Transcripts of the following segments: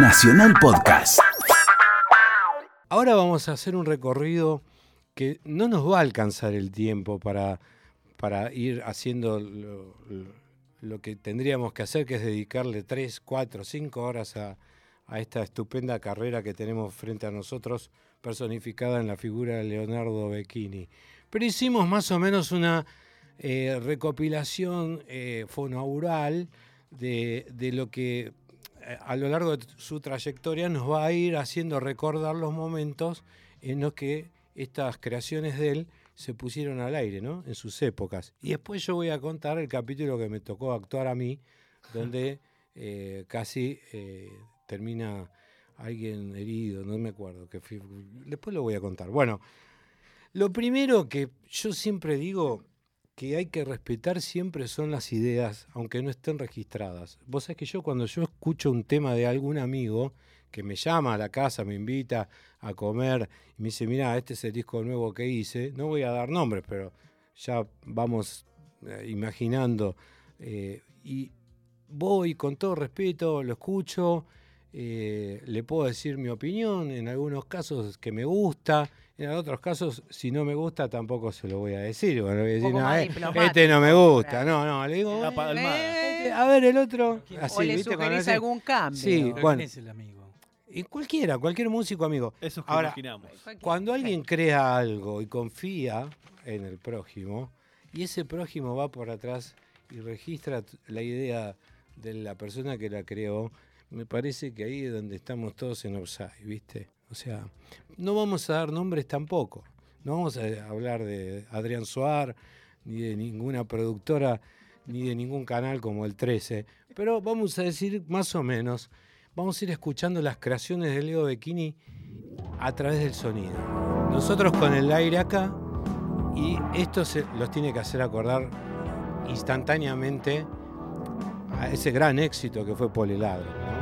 Nacional Podcast. Ahora vamos a hacer un recorrido que no nos va a alcanzar el tiempo para, para ir haciendo lo, que tendríamos que hacer, que es dedicarle 3, 4, 5 horas a, a esta estupenda carrera que tenemos frente a nosotros, personificada en la figura de Leonardo Becchini. Pero hicimos más o menos una eh, recopilación eh, fonaural de, de lo que a lo largo de su trayectoria nos va a ir haciendo recordar los momentos en los que estas creaciones de él se pusieron al aire, ¿no? En sus épocas. Y después yo voy a contar el capítulo que me tocó actuar a mí, donde eh, casi eh, termina alguien herido, no me acuerdo. Que fui- después lo voy a contar. Bueno, lo primero que yo siempre digo que hay que respetar siempre son las ideas, aunque no estén registradas. Vos sabés que yo cuando yo escucho un tema de algún amigo que me llama a la casa, me invita a comer y me dice, mira, este es el disco nuevo que hice, no voy a dar nombres, pero ya vamos eh, imaginando. eh, y voy con todo respeto, lo escucho, eh, le puedo decir mi opinión, en algunos casos que me gusta, en otros casos, si no me gusta, tampoco se lo voy a decir. Bueno, le voy a decir, poco "No, más eh, este no me gusta. No, no, le digo, La "Eh, a ver el otro. Así, o le ¿viste? Hace- algún cambio. Sí, bueno. ¿Quién es el amigo? Y cualquiera, cualquier músico amigo. Eso que Ahora, imaginamos. Cuando alguien crea algo y confía en el prójimo, y ese prójimo va por atrás y registra la idea de la persona que la creó, me parece que ahí es donde estamos todos en offside, ¿viste? O sea, no vamos a dar nombres tampoco. No vamos a hablar de Adrián Suar, ni de ninguna productora, ni de ningún canal como el 13. Pero vamos a decir más o menos, vamos a ir escuchando las creaciones de Leo Becchini a través del sonido. Nosotros con el aire acá y esto se, los tiene que hacer acordar instantáneamente a ese gran éxito que fue Poleladro. ¿no?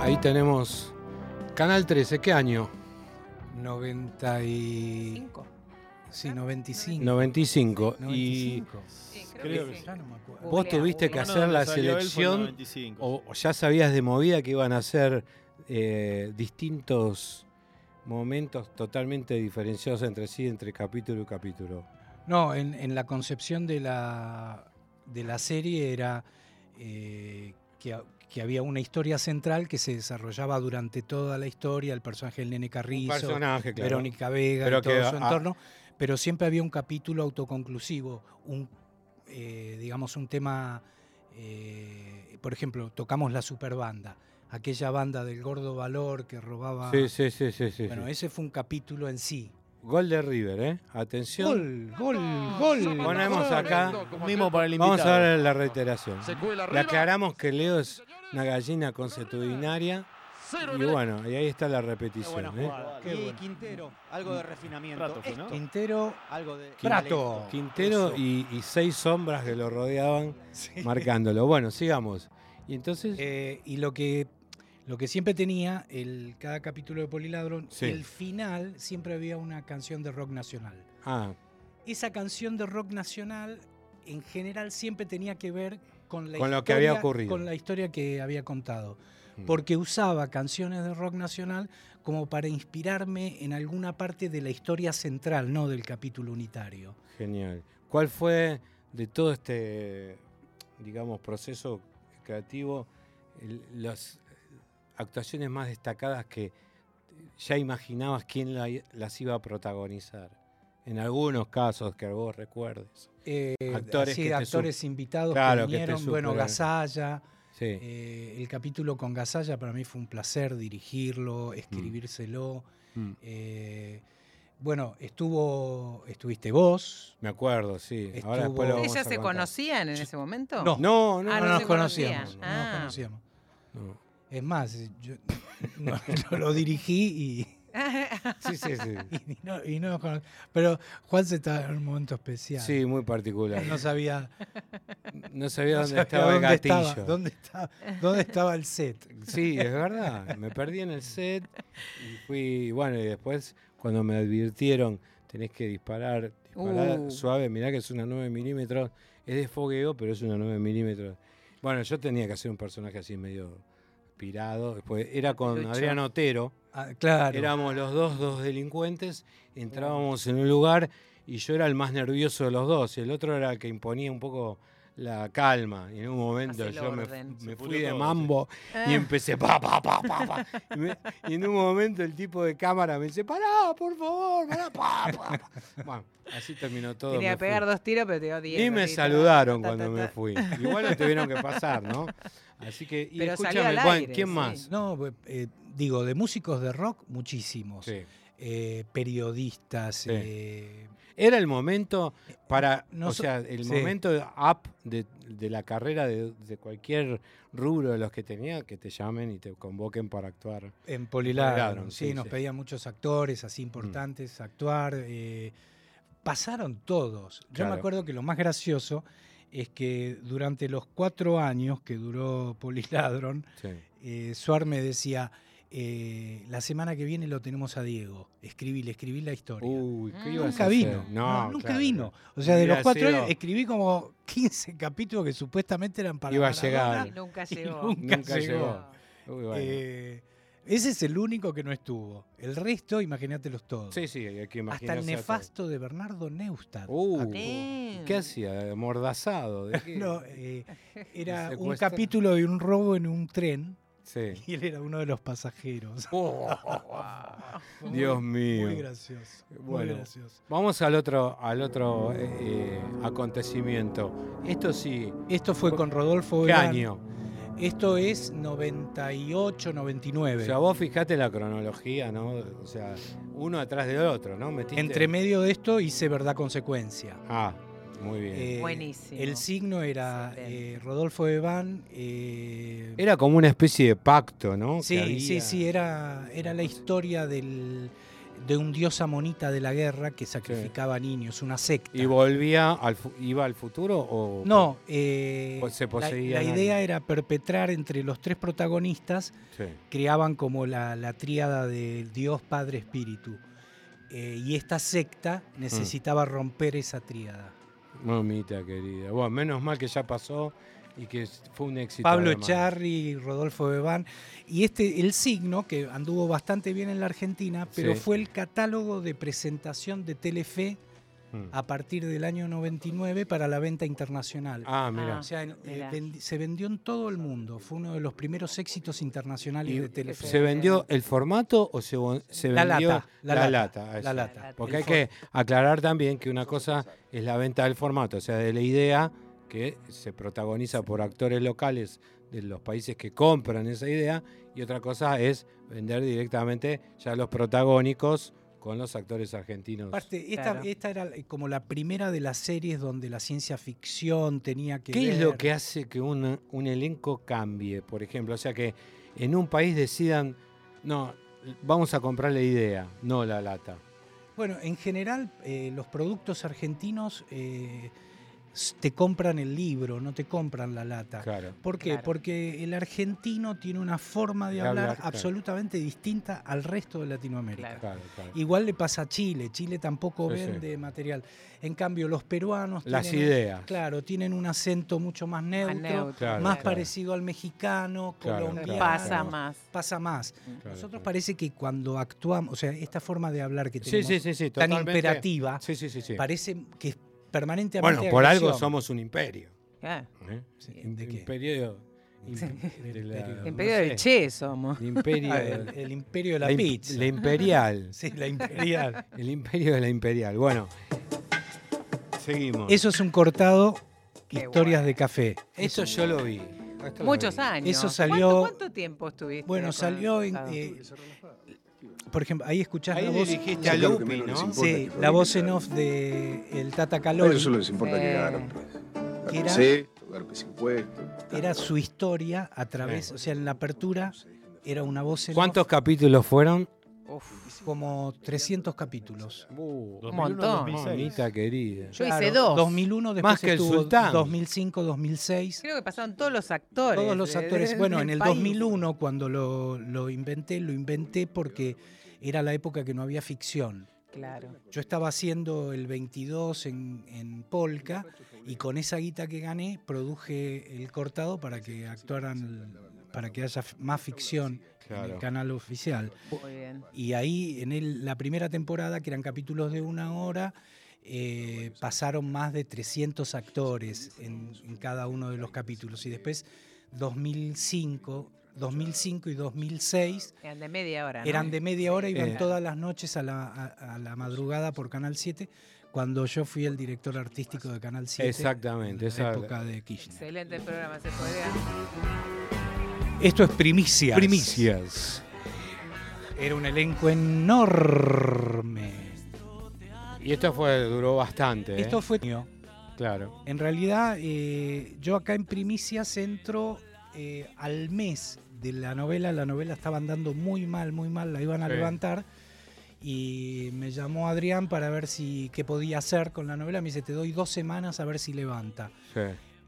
Ahí tenemos Canal 13, ¿qué año? 90 y... Cinco. Sí, 95. 95. Y 95. Sí, Creo creo que que sí. Ya no me acuerdo. vos tuviste que hacer la selección 95. o, o ya sabías de movida que iban a ser eh, distintos momentos totalmente diferenciados entre sí, entre capítulo y capítulo. No, en, en la concepción de la, de la serie era eh, que, que había una historia central que se desarrollaba durante toda la historia, el personaje del nene Carrizo, claro. Verónica Vega Pero y todo que su entorno, pero siempre había un capítulo autoconclusivo, un eh, digamos un tema, eh, por ejemplo, tocamos la superbanda, aquella banda del gordo valor que robaba. Sí, sí, sí, sí, sí. Bueno, sí. ese fue un capítulo en sí. Gol de River, ¿eh? Atención. Gol, gol, gol. Ponemos acá, Mismo para el invitado. vamos a ver la reiteración. Le aclaramos que Leo es una gallina consuetudinaria y bueno, y ahí está la repetición. ¿eh? Qué y bueno. Quintero, algo de refinamiento. Prato ¿no? Quintero, algo de Prato. Quintero y seis sombras que lo rodeaban marcándolo. Bueno, sigamos. Y entonces, Eh, y lo que, lo que siempre tenía, el, cada capítulo de Poliladron, Sí. el final siempre había una canción de rock nacional. ah, Esa canción de rock nacional, en general, siempre tenía que ver con la Con lo que historia- había ocurrido. Con la historia que había contado. Mm. Porque usaba canciones de rock nacional como para inspirarme en alguna parte de la historia central, no del capítulo unitario. Genial. ¿Cuál fue de todo este, digamos, proceso creativo, el- las actuaciones más destacadas que ya imaginabas quién la- las iba a protagonizar? En algunos casos que vos recuerdes. Eh, Actores sí, que te actores invitados Claro, que vinieron, bueno. Gasalla. Sí. eh, el capítulo con Gasalla para mí fue un placer dirigirlo, escribírselo. Mm. Eh, bueno, estuvo, estuviste vos. Me acuerdo, sí. Ahora Estuvo- después lo vamos ¿Ellas se contar. conocían en ese momento? No. No, no, Ah, no, no nos conocíamos. no nos Ah. conocíamos. no. Es más, yo no, lo dirigí Sí, sí, sí. y, y no, y no nos cono- Pero Juan se estaba en un momento especial. Sí, muy particular. No sabía, No sabía no dónde sabía estaba el gatillo. estaba, dónde, estaba, dónde estaba el set. Sí, es verdad. Me perdí en el set y fui, bueno, y después cuando me advirtieron tenés que disparar, disparar Uh. suave, mirá que es una 9 milímetros, es de fogueo, pero es una 9 milímetros. Bueno, yo tenía que hacer un personaje así medio pirado, después era con Lucho. Adrián Otero, Ah, claro. éramos los dos, dos delincuentes, entrábamos en un lugar y yo era el más nervioso de los dos, y el otro era el que imponía un poco la calma. Y en un momento yo me, fui de mambo y Ah. empecé pa, pa, pa, pa, pa. Y, me- y en un momento el tipo de cámara me dice, pará, por favor, pará, pa, pa, pa". Bueno, así terminó todo. Quería fui. pegar dos tiros, pero te dio diez. Y me saludaron Ta, ta, cuando ta, me fui. Igual lo tuvieron que pasar, ¿no? Así que, y Pero salió escúchame, aire, ¿quién sí. más? No, pues, eh, digo, de músicos de rock, muchísimos. Sí. Eh, periodistas. Sí. eh, Era el momento para, No o sea, el sí. momento up de, de la carrera de, de cualquier rubro de los que tenía, que te llamen y te convoquen para actuar. En Poliladron, sí, sí, nos sí. pedían muchos actores así importantes actuar. eh, pasaron todos. Yo Claro. me acuerdo que lo más gracioso es que durante los cuatro años que duró Poliladron, eh, Suar me decía, eh, la semana que viene lo tenemos a Diego, escribí, le escribí la historia. Uy, ¿qué ibas a Nunca hacer? vino, No, no, nunca claro, vino. O sea, de los cuatro sido- años escribí como 15 capítulos que supuestamente eran para Iba a Maradona, llegar. Y nunca y llegó. nunca Nunca llegó. llegó. Uy, bueno. Eh, ese es el único que no estuvo. El resto, imagínatelos todos. sí, sí, hay que Hasta el nefasto de Bernardo Neustadt. Uh. Bien. ¿Qué hacía? ¿Mordazado? ¿De qué? No, eh, era un capítulo de un robo en un tren Sí. y él era uno de los pasajeros. Oh, Dios muy- mío. Muy gracioso. Muy Bueno. gracioso. Vamos al otro, al otro eh, eh, acontecimiento. Esto sí. Esto fue con Rodolfo ¿Qué Verán. año? Esto es 98, 99. O sea, vos fijate la cronología, ¿no? O sea, uno atrás del otro, ¿no? Metiste- Entre medio de esto hice Verdad Consecuencia. Ah, muy bien. Eh, Buenísimo. El signo era eh, Rodolfo Eván. eh, Era como una especie de pacto, ¿no? Sí, había- sí, sí, era, era la historia del, de un dios amonita de la guerra que sacrificaba niños, una secta. ¿Y volvía al iba al futuro o no, eh, se la, poseían la idea era perpetrar entre los tres protagonistas, Sí. creaban como la, la tríada del Dios Padre Espíritu. Eh, y esta secta Mm. necesitaba romper esa tríada. Mamita querida. Bueno, menos mal que ya pasó y que fue un éxito. Pablo además. Echarri, Rodolfo Bebán. Y este, el signo, que anduvo bastante bien en la Argentina, pero Sí. fue el catálogo de presentación de Telefe Mm. a partir del año 99 para la venta internacional. Ah, mira. O sea, en- eh, vendi- se vendió en todo el mundo. Fue uno de los primeros éxitos internacionales ¿Y de Telefe. ¿Se vendió el formato o se, se La vendió lata, la lata, lata? la lata. Porque hay que aclarar también que una cosa es la venta del formato, o sea, de la idea que se protagoniza por actores locales de los países que compran esa idea, y otra cosa es vender directamente ya los protagónicos con los actores argentinos. Aparte, esta, Claro. esta era como la primera de las series donde la ciencia ficción tenía que ¿Qué es lo que hace que un, un elenco cambie, por ejemplo? O sea, que en un país decidan, no, vamos a comprar la idea, no la lata. Bueno, en general, eh, los productos argentinos eh, te compran el libro, no te compran la lata. Claro. ¿Por qué? Claro. Porque el argentino tiene una forma de De hablar, hablar, claro. absolutamente distinta al resto de Latinoamérica. Claro. Claro, claro. Igual le pasa a Chile. Chile tampoco Sí, sí. vende material. En cambio, los peruanos Las tienen, ideas. Claro, tienen un acento mucho más neutro, neutro, Claro, más claro. parecido al mexicano, Claro, colombiano. Pasa claro. más. Pasa más. Claro, Nosotros claro. parece que cuando actuamos, o sea, esta forma de hablar que tenemos sí, sí, sí, tan imperativa, Sí, sí, sí, sí. parece que es permanentemente Bueno, por algo somos un imperio. ¿eh? Imperio. la- Imperio. no del Che somos. el imperio. Ah, el, el imperio de la, im- pizza. la imperial. Sí, la imperial. El imperio de la imperial. Bueno, seguimos. Eso es un cortado Qué historias bueno. de café. Eso yo lo vi. Esto lo Muchos vi. años. Eso salió- ¿Cuánto, cuánto tiempo estuviste? Bueno, salió en, eh, por ejemplo, ahí escuchás Ahí la voz, dirigiste a Sí, Lupi, ¿no? sí, la voz en off de el Tata Calori. ellos solo les importa que Sí. ganan, pues. Que era- Garpes esto, garpes impuestos. Era su historia a través, Sí. o sea, en la apertura era una voz en ¿Cuántos off, capítulos fueron? uf. como 300 capítulos. Uh, 2001, montón. 2006. mamita querida. Yo hice dos. 2001, después Más que el estuvo Sultán. 2005, 2006. Creo que pasaron todos los actores. Todos los actores. de- Bueno, en el país. 2001, cuando lo, lo inventé, lo inventé porque era la época que no había ficción. Claro. Yo estaba haciendo el 22 en, en Polka y con esa guita que gané produje el cortado para que actuaran, para que haya más ficción en el canal oficial. Muy bien. Y ahí en el- la primera temporada, que eran capítulos de una hora, eh, pasaron más de 300 actores en, en cada uno de los capítulos. Y después 2005, 2005 y 2006 Eran de media hora. ¿no? eran de media hora, iban Eh. todas las noches a la, a- a la madrugada por Canal 7, cuando yo fui el director artístico de Canal 7. Exactamente, En esa- la época de Kirchner. Excelente programa, se podría. Esto es primicia. Primicias. Era un elenco enorme. Y esto fue, duró bastante. ¿eh? Esto fue mío. Claro. En realidad, eh, yo acá en Primicias entro eh, al mes de la novela. La novela estaba andando muy mal, muy mal, la iban a Sí. levantar. Y me llamó Adrián para ver si qué podía hacer con la novela. Me dice, te doy dos semanas a ver si levanta. Sí.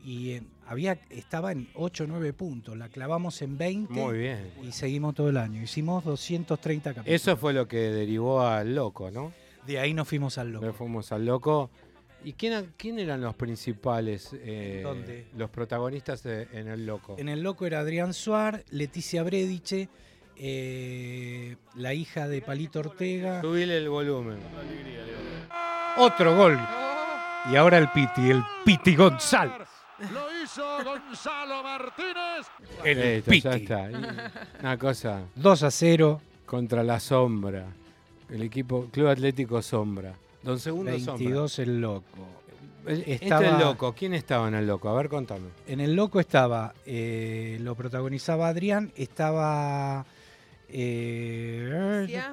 Y eh, había, estaba en 8 o 9 puntos. La clavamos en 20 Muy bien. y seguimos todo el año. Hicimos 230 capítulos. Eso fue lo que derivó al loco, ¿no? De ahí nos fuimos al loco. Nos fuimos al loco. ¿Y quién, quién eran los principales? eh, ¿Dónde? Los protagonistas de- en el loco. En el loco era Adrián Suar, Leticia Brediche, eh, la hija de Palito Ortega. Subile el volumen. Otro gol. Y ahora el Piti, el Piti González. Lo hizo Gonzalo Martínez. El Listo, Piti. ya está. Una cosa 2 a 0, contra la sombra. El equipo Club Atlético Sombra. Don Segundo Sombra. 22 el loco. Este el loco. ¿Quién estaba en el loco? A ver, contame. En el loco estaba, eh, lo protagonizaba Adrián, estaba, eh, Leticia.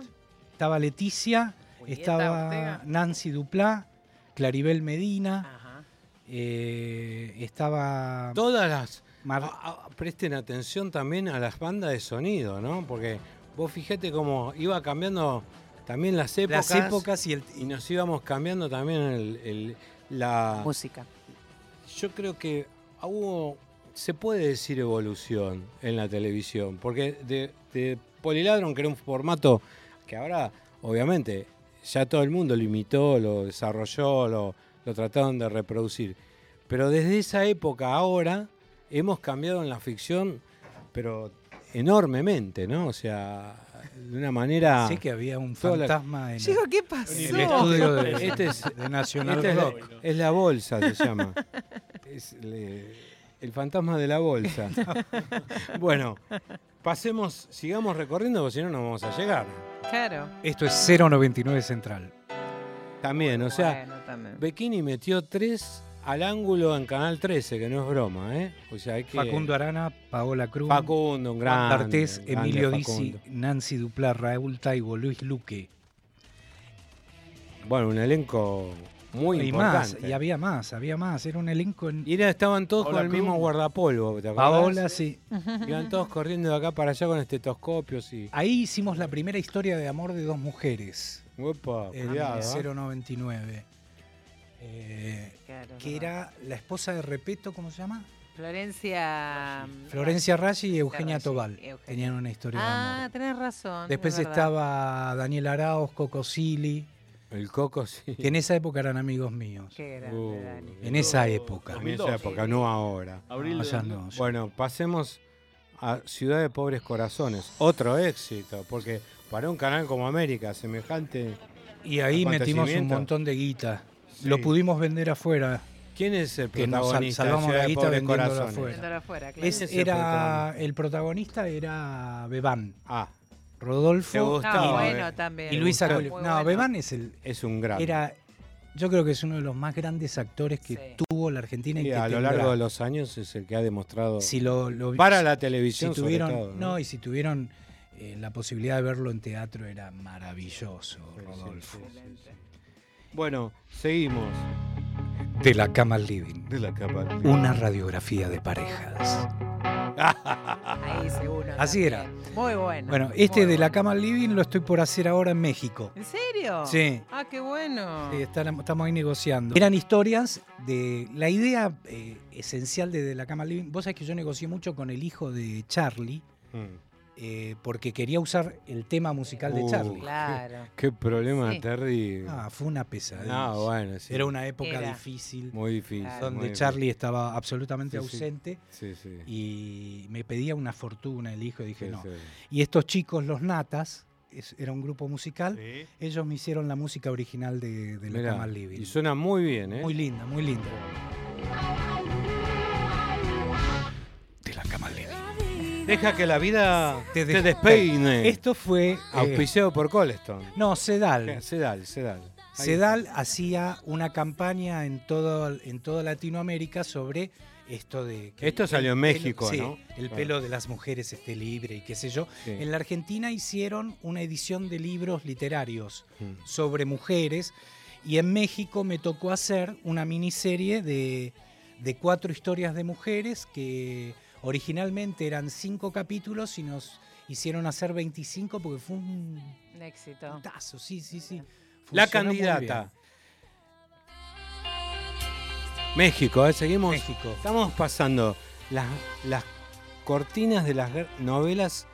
estaba Leticia, Julieta estaba Ortega. Nancy Duplá, Claribel Medina, Ajá. eh, estaba Todas las. Mar- a- a- presten atención también a las bandas de sonido, ¿no? Porque vos fíjate cómo iba cambiando también las épocas. las épocas y el, Y nos íbamos cambiando también el, el- la. Música. Yo creo que hubo. Se puede decir evolución en la televisión. Porque de, de Poliladron, que era un formato que ahora, obviamente, ya todo el mundo lo imitó, lo desarrolló, lo, lo trataron de reproducir. Pero desde esa época ahora hemos cambiado en la ficción, pero enormemente, ¿no? O sea, de una manera. sí que había un Toda la- fantasma en, Chico, ¿qué pasó? en el estudio de, Este es- de Nacional Esta es, la, es la bolsa, se llama. Es le- el fantasma de la bolsa. bueno, pasemos, sigamos recorriendo, porque si no, no vamos a llegar. Claro. Esto es 099 Central. También, o sea, Bueno, también. Bikini metió tres al ángulo en Canal 13, que no es broma, ¿eh? O sea, hay que... Facundo Arana, Paola Cruz, Facundo, un gran. Juan Emilio Dizzi. Nancy Duplá, Raúl Taibo, Luis Luque. Bueno, un elenco muy y más, importante. y había más, había más. Era un elenco en. Y era- estaban todos Paola con el mismo guardapolvo, ¿te acordás? Paola, sí. Iban todos corriendo de acá para allá con estetoscopios y... Ahí hicimos la primera historia de amor de dos mujeres. Uepa, En cuidado, ¿eh? 099. Eh, Claro, que era la esposa de Repeto, ¿cómo se llama? Florencia. Florencia Raggi y Eugenia Raggi, Tobal. Eugenia. Tenían una historia de Ah, amor. tenés razón. Después es estaba Daniel Arauz, Coco Silly, El coco, sí. que en esa época eran amigos míos. Qué grande, Uh, Dani. En esa época. En esa 2002. época, no ahora. Abril No, de ya 2002. no, ya Bueno, pasemos a Ciudad de Pobres Corazones. Otro éxito, porque para un canal como América, semejante. Y ahí metimos un montón de guita. Sí. Lo pudimos vender afuera. ¿Quién es el Que nos protagonista salvamos la de guita Corazones? afuera. Claro. Es- era protagonista? el protagonista era Bebán, Ah, ¿te Rodolfo gustaba? Ah, eh? bueno, también. y Luisa No, bueno. Bebán es el es un gran. era yo creo que es uno de los más grandes actores que Sí. tuvo la Argentina y que a lo tendrá. largo de los años es el que ha demostrado. si lo, lo- para la si televisión, sobre todo, no, y si tuvieron eh, la posibilidad de verlo en teatro era maravilloso, Rodolfo. sí. Bueno, seguimos. De la cama al living. De la capa. Una radiografía de parejas. Ahí seguro. Así era. Muy bueno. Bueno, este de la cama al living lo estoy por hacer ahora en México. ¿En serio? Sí. Ah, qué bueno. Sí, está- estamos ahí negociando. Eran historias de. La idea eh, esencial de, de la cama al living. Vos sabés que yo negocié mucho con el hijo de Charlie, Mm. Eh, porque quería usar el tema musical de Uh, Charlie. Claro. Qué problema Sí. terrible. Ah, fue una pesadilla. Ah, bueno, sí. Era una época Era. difícil Muy difícil. Claro. donde muy Charlie estaba absolutamente Sí, ausente difícil. Sí, sí. y me pedía una fortuna el hijo y dije Sí, no. sí. Y estos chicos, los Natas, era un grupo musical, Sí. ellos me hicieron la música original de, de la Mirá, cama al living. Y suena muy bien, ¿eh? Muy linda, muy linda. Deja que la vida Te te, des- despeine. Esto fue... eh, Auspiciado por Colston. no, Sedal. Sedal, Sedal. Ahí Sedal hacía una campaña en todo, en toda Latinoamérica sobre esto de... que Esto el salió en pelo- México, sí, ¿no? El Claro. pelo de las mujeres esté libre y qué sé yo. Sí. En la Argentina hicieron una edición de libros literarios Mm. sobre mujeres y en México me tocó hacer una miniserie de, de cuatro historias de mujeres que originalmente eran cinco capítulos y nos hicieron hacer 25 porque fue un Un éxito. tazo, sí, sí, sí. La candidata. México, ¿eh? Seguimos. México. Estamos pasando las, las cortinas de las novelas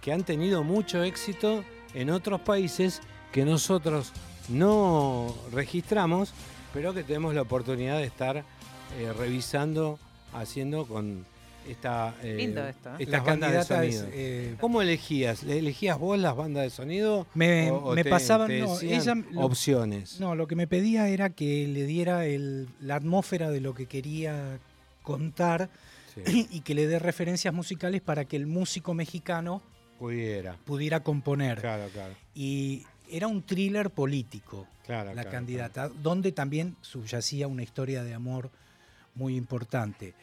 que han tenido mucho éxito en otros países que nosotros no registramos, pero que tenemos la oportunidad de estar eh, revisando, haciendo con esta, eh, Lindo esto, ¿eh? estas bandas de sonido. eh, ¿Cómo elegías? ¿Le- ¿Elegías vos las bandas de sonido? me, o- o me te- pasaban, te no, decían ella, lo- opciones? no, lo que me pedía era que le diera el- la atmósfera de lo que quería contar Sí, y que le dé referencias musicales para que el músico mexicano pudiera. pudiera componer. Claro, claro. Y era un thriller político, claro la claro, candidata, donde también subyacía una historia de amor muy importante.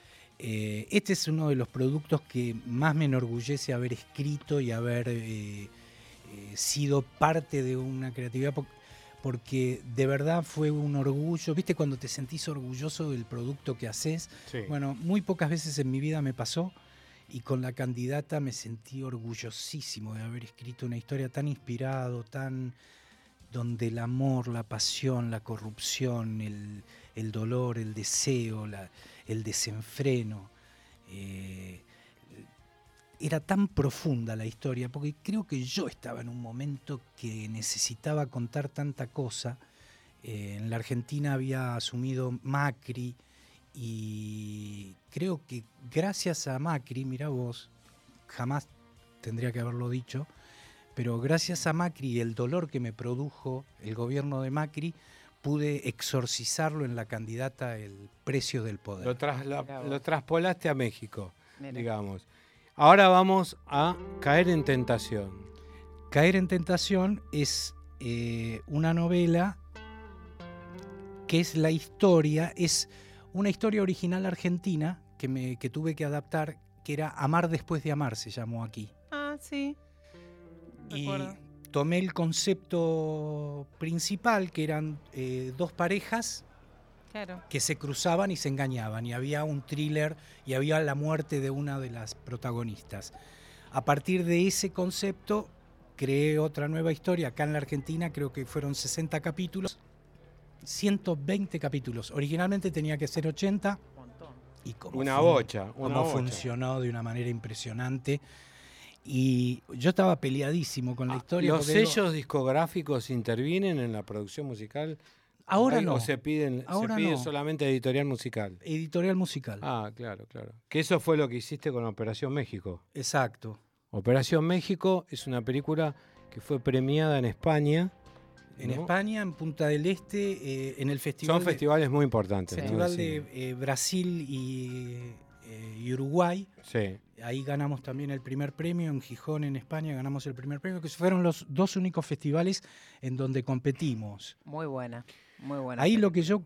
Eh, este es uno de los productos que más me enorgullece haber escrito y haber eh, eh, sido parte de una creatividad, po- porque de verdad fue un orgullo. ¿Viste cuando te sentís orgulloso del producto que haces? Sí. Bueno, muy pocas veces en mi vida me pasó y con la candidata me sentí orgullosísimo de haber escrito una historia tan inspirado, tan donde el amor, la pasión, la corrupción, el, el dolor, el deseo, la- el desenfreno. eh, era tan profunda la historia, porque creo que yo estaba en un momento que necesitaba contar tanta cosa. Eh, en la Argentina había asumido Macri y creo que gracias a Macri, mira vos, jamás tendría que haberlo dicho, pero gracias a Macri y el dolor que me produjo el gobierno de Macri, pude exorcizarlo en la candidata El precio del poder. Lo, trasla- traspolaste a México, Mira. digamos. Ahora vamos a caer en tentación. Caer en tentación es eh, una novela que es la historia, es una historia original argentina que, me, que tuve que adaptar, que era Amar después de amar, se llamó aquí. Ah, sí. Y Recuerdo. Tomé el concepto principal, que eran eh, dos parejas Claro. que se cruzaban y se engañaban, y había un thriller y había la muerte de una de las protagonistas. A partir de ese concepto, creé otra nueva historia. Acá en la Argentina creo que fueron 60 capítulos, 120 capítulos. Originalmente tenía que ser 80 Un montón. y como Una bocha, una cómo bocha. funcionó de una manera impresionante. Y yo estaba peleadísimo con la historia. ¿Los digo, sellos discográficos intervienen en la producción musical? ahora Hay- no, ¿O se, piden, Ahora se pide no. solamente editorial musical? editorial musical. Ah, claro, claro. Que eso fue lo que hiciste con Operación México. Exacto. Operación México es una película que fue premiada en España. En ¿no? España, en Punta del Este, eh, en el festival, Son de, festivales muy importantes. festival de eh, Brasil y, eh, y Uruguay. Sí. Ahí ganamos también el primer premio, en Gijón, en España, ganamos el primer premio, que fueron los dos únicos festivales en donde competimos. Muy buena. Muy buena. Ahí lo que yo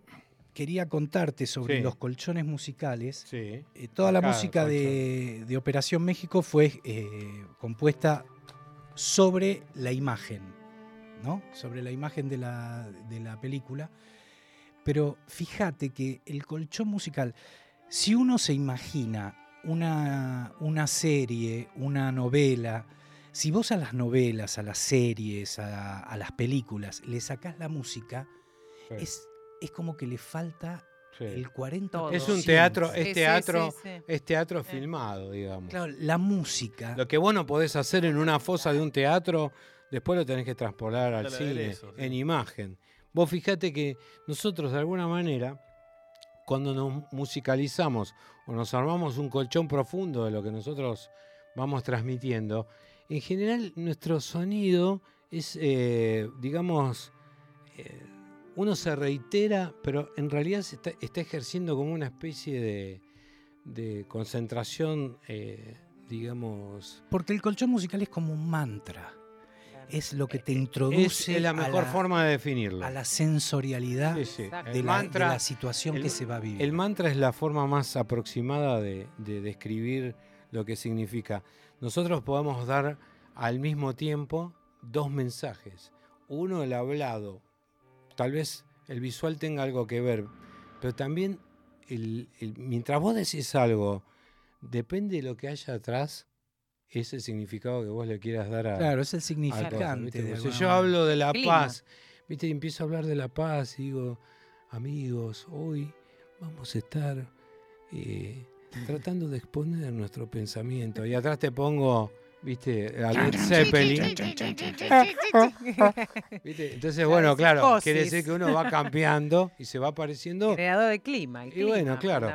quería contarte sobre Sí. los colchones musicales, Sí. eh, toda la música de, de Operación México fue eh, compuesta sobre la imagen, ¿no? Sobre la imagen de la, de la película. Pero fíjate que el colchón musical, si uno se imagina una, una serie, una novela, si vos a las novelas, a las series, a, a las películas le sacás la música, Sí. es, es como que le falta Sí. El 40%. Todo. Es un teatro, es sí, teatro, sí, sí. es teatro filmado, digamos. Claro, la música. Lo que vos no podés hacer en una fosa de un teatro, después lo tenés que transportar al cine, en imagen. Vos fijate que nosotros de alguna manera, cuando nos musicalizamos o nos armamos un colchón profundo de lo que nosotros vamos transmitiendo, en general nuestro sonido es, eh, digamos, eh, uno se reitera, pero en realidad se está, está ejerciendo como una especie de, de concentración, eh, digamos, Porque el colchón musical es como un mantra. Es lo que te es, introduce es la a mejor la- forma de definirlo. a la sensorialidad Sí, sí. Exacto. de, la, de mantra, la situación el- que se va a vivir. el mantra es la forma más aproximada de, de describir lo que significa. Nosotros podemos dar al mismo tiempo dos mensajes. Uno, el hablado. Tal vez el visual tenga algo que ver, pero también el- el- mientras vos decís algo, depende de lo que haya atrás, es el significado que vos le quieras dar a, claro, es el significante. ¿viste? de yo manera. hablo de la Clima. paz, ¿viste? Y empiezo a hablar de la paz y digo, amigos, hoy vamos a estar eh, tratando de exponer nuestro pensamiento. Y atrás te pongo, ¿viste? A Led Zeppelin. ¿Viste? Entonces, bueno, claro, quiere decir que uno va cambiando y se va apareciendo. Creador de clima. el Y bueno, clima, claro.